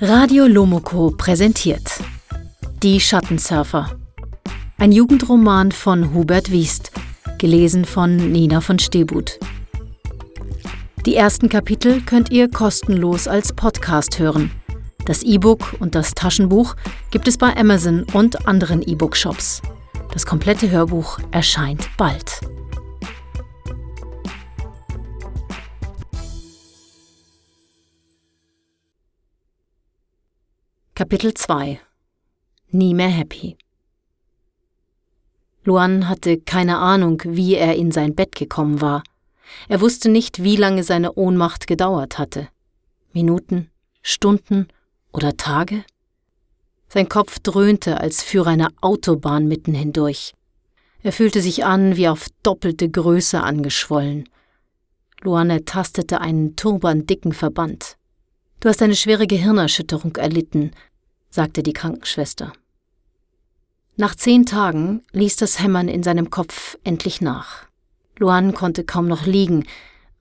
Radio Lomoko präsentiert Die Schattensurfer. Ein Jugendroman von Hubert Wiest, gelesen von Nina von Stebut. Die ersten Kapitel könnt ihr kostenlos als Podcast hören. Das E-Book und das Taschenbuch gibt es bei Amazon und anderen E-Book-Shops. Das komplette Hörbuch erscheint bald. Kapitel 2 Nie mehr happy. Luan hatte keine Ahnung, wie er in sein Bett gekommen war. Er wusste nicht, wie lange seine Ohnmacht gedauert hatte. Minuten, Stunden oder Tage? Sein Kopf dröhnte, als führe eine Autobahn mitten hindurch. Er fühlte sich an wie auf doppelte Größe angeschwollen. Luan ertastete einen turbandicken Verband. Du hast eine schwere Gehirnerschütterung erlitten, sagte die Krankenschwester. Nach zehn Tagen ließ das Hämmern in seinem Kopf endlich nach. Luan konnte kaum noch liegen.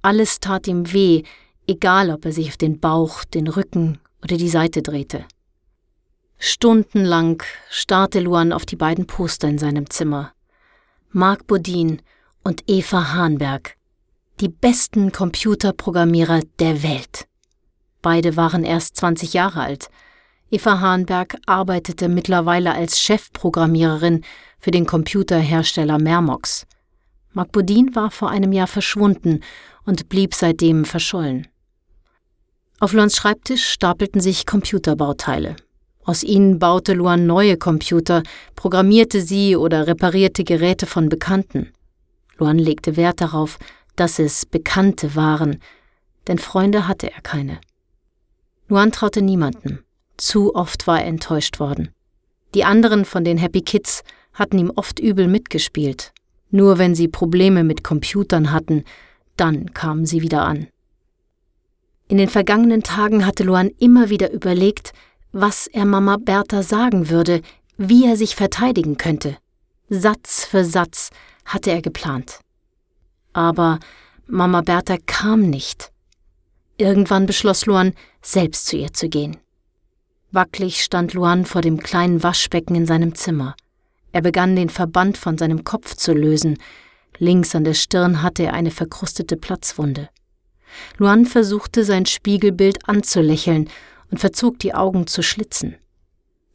Alles tat ihm weh, egal ob er sich auf den Bauch, den Rücken oder die Seite drehte. Stundenlang starrte Luan auf die beiden Poster in seinem Zimmer. Marc Bodin und Eva Hahnberg, die besten Computerprogrammierer der Welt. Beide waren erst 20 Jahre alt. Eva Hahnberg arbeitete mittlerweile als Chefprogrammiererin für den Computerhersteller Mermox. Marc Bodin war vor einem Jahr verschwunden und blieb seitdem verschollen. Auf Luans Schreibtisch stapelten sich Computerbauteile. Aus ihnen baute Luan neue Computer, programmierte sie oder reparierte Geräte von Bekannten. Luan legte Wert darauf, dass es Bekannte waren, denn Freunde hatte er keine. Luan traute niemanden. Zu oft war er enttäuscht worden. Die anderen von den Happy Kids hatten ihm oft übel mitgespielt. Nur wenn sie Probleme mit Computern hatten, dann kamen sie wieder an. In den vergangenen Tagen hatte Luan immer wieder überlegt, was er Mama Bertha sagen würde, wie er sich verteidigen könnte. Satz für Satz hatte er geplant. Aber Mama Bertha kam nicht. Irgendwann beschloss Luan, selbst zu ihr zu gehen. Wackelig stand Luan vor dem kleinen Waschbecken in seinem Zimmer. Er begann den Verband von seinem Kopf zu lösen. Links an der Stirn hatte er eine verkrustete Platzwunde. Luan versuchte sein Spiegelbild anzulächeln und verzog die Augen zu Schlitzen.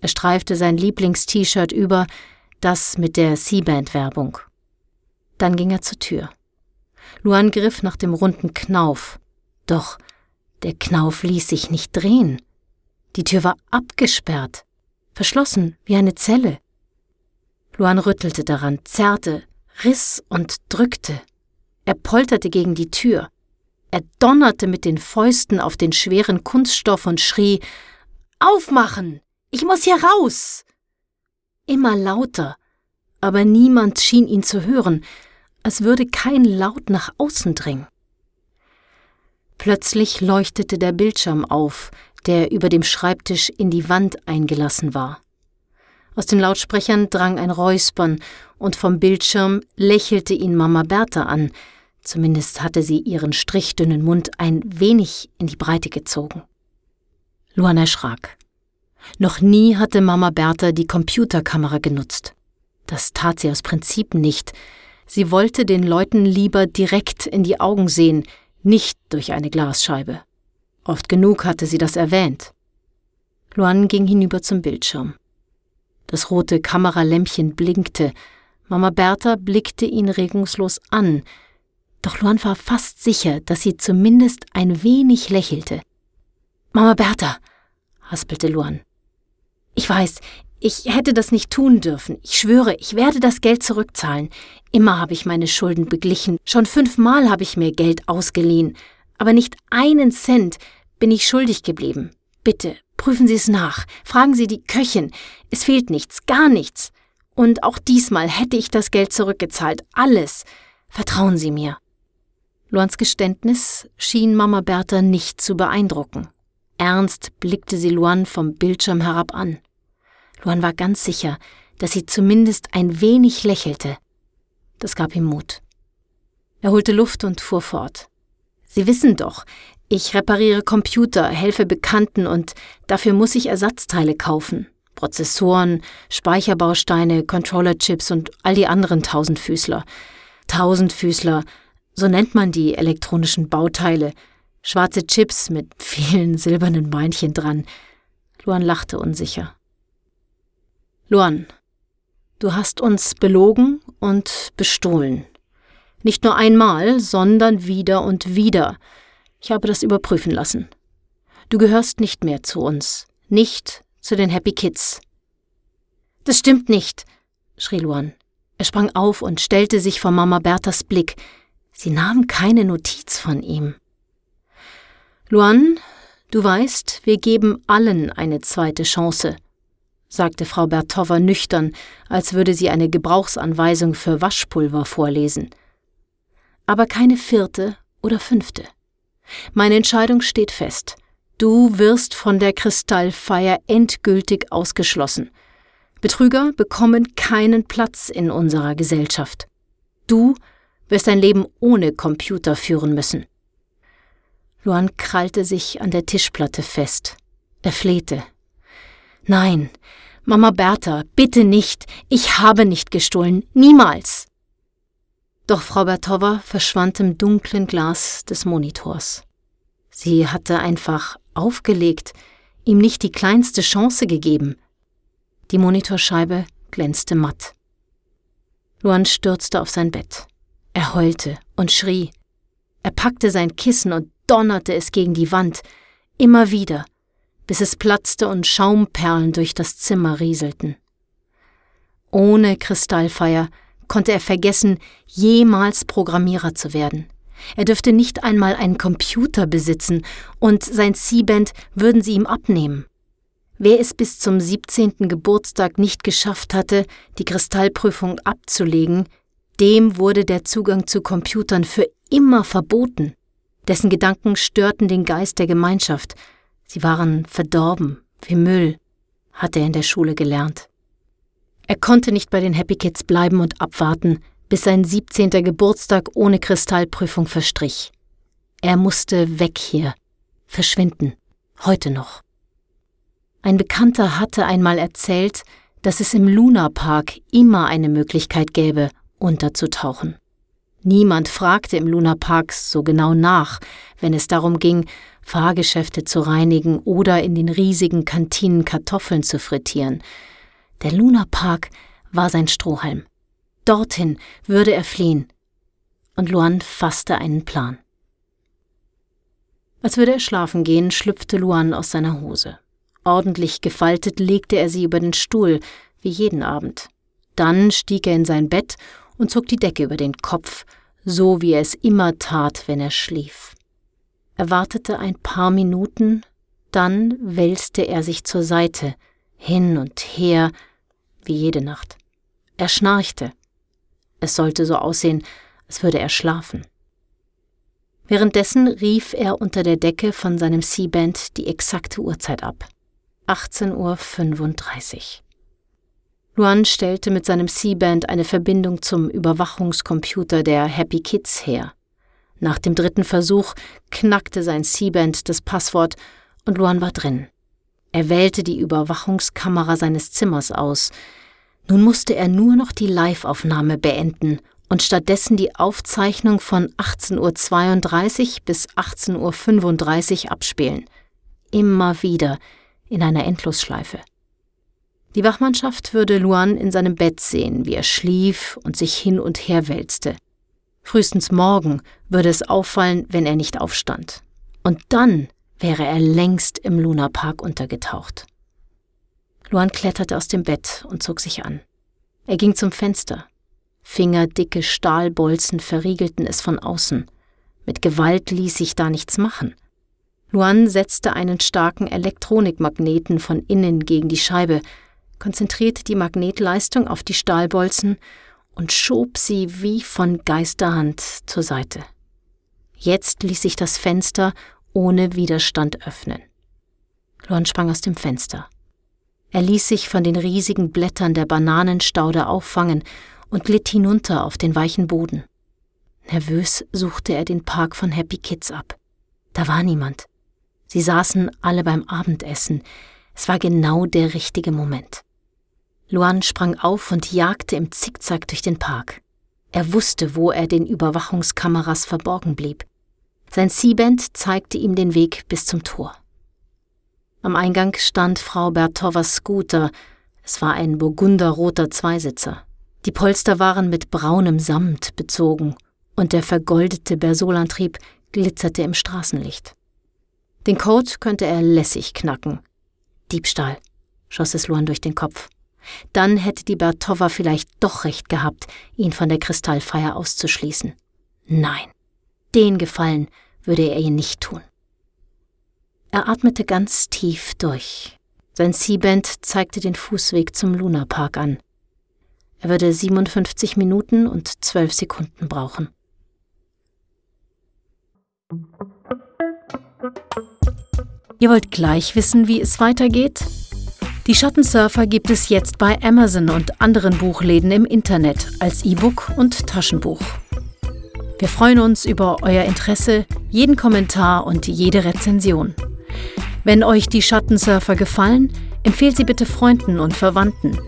Er streifte sein Lieblings-T-Shirt über, das mit der C-Band-Werbung. Dann ging er zur Tür. Luan griff nach dem runden Knauf. Doch der Knauf ließ sich nicht drehen. Die Tür war abgesperrt, verschlossen wie eine Zelle. Luan rüttelte daran, zerrte, riss und drückte. Er polterte gegen die Tür. Er donnerte mit den Fäusten auf den schweren Kunststoff und schrie Aufmachen. Ich muss hier raus. Immer lauter, aber niemand schien ihn zu hören, als würde kein Laut nach außen dringen. Plötzlich leuchtete der Bildschirm auf, der über dem Schreibtisch in die Wand eingelassen war. Aus den Lautsprechern drang ein Räuspern, und vom Bildschirm lächelte ihn Mama Bertha an, zumindest hatte sie ihren strichdünnen Mund ein wenig in die Breite gezogen. Luan erschrak. Noch nie hatte Mama Bertha die Computerkamera genutzt. Das tat sie aus Prinzip nicht. Sie wollte den Leuten lieber direkt in die Augen sehen, nicht durch eine Glasscheibe. Oft genug hatte sie das erwähnt. Luan ging hinüber zum Bildschirm. Das rote Kameralämpchen blinkte. Mama Bertha blickte ihn regungslos an. Doch Luan war fast sicher, dass sie zumindest ein wenig lächelte. Mama Bertha, haspelte Luan. Ich weiß, ich hätte das nicht tun dürfen. Ich schwöre, ich werde das Geld zurückzahlen. Immer habe ich meine Schulden beglichen. Schon fünfmal habe ich mir Geld ausgeliehen. Aber nicht einen Cent bin ich schuldig geblieben. Bitte, Prüfen Sie es nach. Fragen Sie die Köchin. Es fehlt nichts, gar nichts. Und auch diesmal hätte ich das Geld zurückgezahlt. Alles. Vertrauen Sie mir. Luans Geständnis schien Mama Bertha nicht zu beeindrucken. Ernst blickte sie Luan vom Bildschirm herab an. Luan war ganz sicher, dass sie zumindest ein wenig lächelte. Das gab ihm Mut. Er holte Luft und fuhr fort. Sie wissen doch, ich repariere Computer, helfe Bekannten und dafür muss ich Ersatzteile kaufen. Prozessoren, Speicherbausteine, Controllerchips und all die anderen Tausendfüßler. Tausendfüßler, so nennt man die elektronischen Bauteile. Schwarze Chips mit vielen silbernen Beinchen dran. Luan lachte unsicher. Luan, du hast uns belogen und bestohlen. Nicht nur einmal, sondern wieder und wieder. Ich habe das überprüfen lassen. Du gehörst nicht mehr zu uns, nicht zu den Happy Kids. Das stimmt nicht, schrie Luan. Er sprang auf und stellte sich vor Mama Berthas Blick. Sie nahm keine Notiz von ihm. Luan, du weißt, wir geben allen eine zweite Chance, sagte Frau Bertowa nüchtern, als würde sie eine Gebrauchsanweisung für Waschpulver vorlesen. Aber keine vierte oder fünfte. Meine Entscheidung steht fest. Du wirst von der Kristallfeier endgültig ausgeschlossen. Betrüger bekommen keinen Platz in unserer Gesellschaft. Du wirst ein Leben ohne Computer führen müssen. Luan krallte sich an der Tischplatte fest. Er flehte. Nein, Mama Bertha, bitte nicht. Ich habe nicht gestohlen. Niemals. Doch Frau Bertowa verschwand im dunklen Glas des Monitors. Sie hatte einfach aufgelegt, ihm nicht die kleinste Chance gegeben. Die Monitorscheibe glänzte matt. Luan stürzte auf sein Bett. Er heulte und schrie. Er packte sein Kissen und donnerte es gegen die Wand, immer wieder, bis es platzte und Schaumperlen durch das Zimmer rieselten. Ohne Kristallfeier konnte er vergessen, jemals Programmierer zu werden. Er dürfte nicht einmal einen Computer besitzen, und sein C-Band würden sie ihm abnehmen. Wer es bis zum 17. Geburtstag nicht geschafft hatte, die Kristallprüfung abzulegen, dem wurde der Zugang zu Computern für immer verboten. Dessen Gedanken störten den Geist der Gemeinschaft. Sie waren verdorben, wie Müll, hatte er in der Schule gelernt. Er konnte nicht bei den Happy Kids bleiben und abwarten, bis sein 17. Geburtstag ohne Kristallprüfung verstrich. Er musste weg hier, verschwinden, heute noch. Ein Bekannter hatte einmal erzählt, dass es im Luna Park immer eine Möglichkeit gäbe, unterzutauchen. Niemand fragte im Luna Park so genau nach, wenn es darum ging, Fahrgeschäfte zu reinigen oder in den riesigen Kantinen Kartoffeln zu frittieren. Der Luna Park war sein Strohhalm. Dorthin würde er fliehen. Und Luan fasste einen Plan. Als würde er schlafen gehen, schlüpfte Luan aus seiner Hose. Ordentlich gefaltet legte er sie über den Stuhl, wie jeden Abend. Dann stieg er in sein Bett und zog die Decke über den Kopf, so wie er es immer tat, wenn er schlief. Er wartete ein paar Minuten, dann wälzte er sich zur Seite, hin und her, wie jede Nacht. Er schnarchte. Es sollte so aussehen, als würde er schlafen. Währenddessen rief er unter der Decke von seinem C-Band die exakte Uhrzeit ab. 18.35 Uhr. Luan stellte mit seinem C-Band eine Verbindung zum Überwachungscomputer der Happy Kids her. Nach dem dritten Versuch knackte sein C-Band das Passwort und Luan war drin. Er wählte die Überwachungskamera seines Zimmers aus. Nun musste er nur noch die Liveaufnahme beenden und stattdessen die Aufzeichnung von 18.32 Uhr bis 18.35 Uhr abspielen. Immer wieder in einer Endlosschleife. Die Wachmannschaft würde Luan in seinem Bett sehen, wie er schlief und sich hin und her wälzte. Frühestens morgen würde es auffallen, wenn er nicht aufstand. Und dann wäre er längst im Lunapark untergetaucht. Luan kletterte aus dem Bett und zog sich an. Er ging zum Fenster. Fingerdicke Stahlbolzen verriegelten es von außen. Mit Gewalt ließ sich da nichts machen. Luan setzte einen starken Elektronikmagneten von innen gegen die Scheibe, konzentrierte die Magnetleistung auf die Stahlbolzen und schob sie wie von Geisterhand zur Seite. Jetzt ließ sich das Fenster ohne Widerstand öffnen. Luan sprang aus dem Fenster. Er ließ sich von den riesigen Blättern der Bananenstaude auffangen und glitt hinunter auf den weichen Boden. Nervös suchte er den Park von Happy Kids ab. Da war niemand. Sie saßen alle beim Abendessen. Es war genau der richtige Moment. Luan sprang auf und jagte im Zickzack durch den Park. Er wusste, wo er den Überwachungskameras verborgen blieb. Sein C-Band zeigte ihm den Weg bis zum Tor. Am Eingang stand Frau Bertovas Scooter. Es war ein burgunderroter Zweisitzer. Die Polster waren mit braunem Samt bezogen und der vergoldete Bersolantrieb glitzerte im Straßenlicht. Den Code könnte er lässig knacken. Diebstahl, schoss es Luan durch den Kopf. Dann hätte die Bertova vielleicht doch recht gehabt, ihn von der Kristallfeier auszuschließen. Nein, den Gefallen würde er ihr nicht tun. Er atmete ganz tief durch. Sein C-Band zeigte den Fußweg zum Lunapark an. Er würde 57 Minuten und 12 Sekunden brauchen. Ihr wollt gleich wissen, wie es weitergeht? Die Schattensurfer gibt es jetzt bei Amazon und anderen Buchläden im Internet als E-Book und Taschenbuch. Wir freuen uns über euer Interesse, jeden Kommentar und jede Rezension. Wenn euch die Schattensurfer gefallen, empfehlt sie bitte Freunden und Verwandten.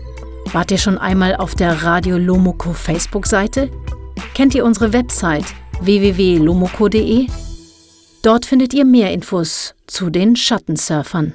Wart ihr schon einmal auf der Radio Lomoko Facebook-Seite? Kennt ihr unsere Website www.lomoko.de? Dort findet ihr mehr Infos zu den Schattensurfern.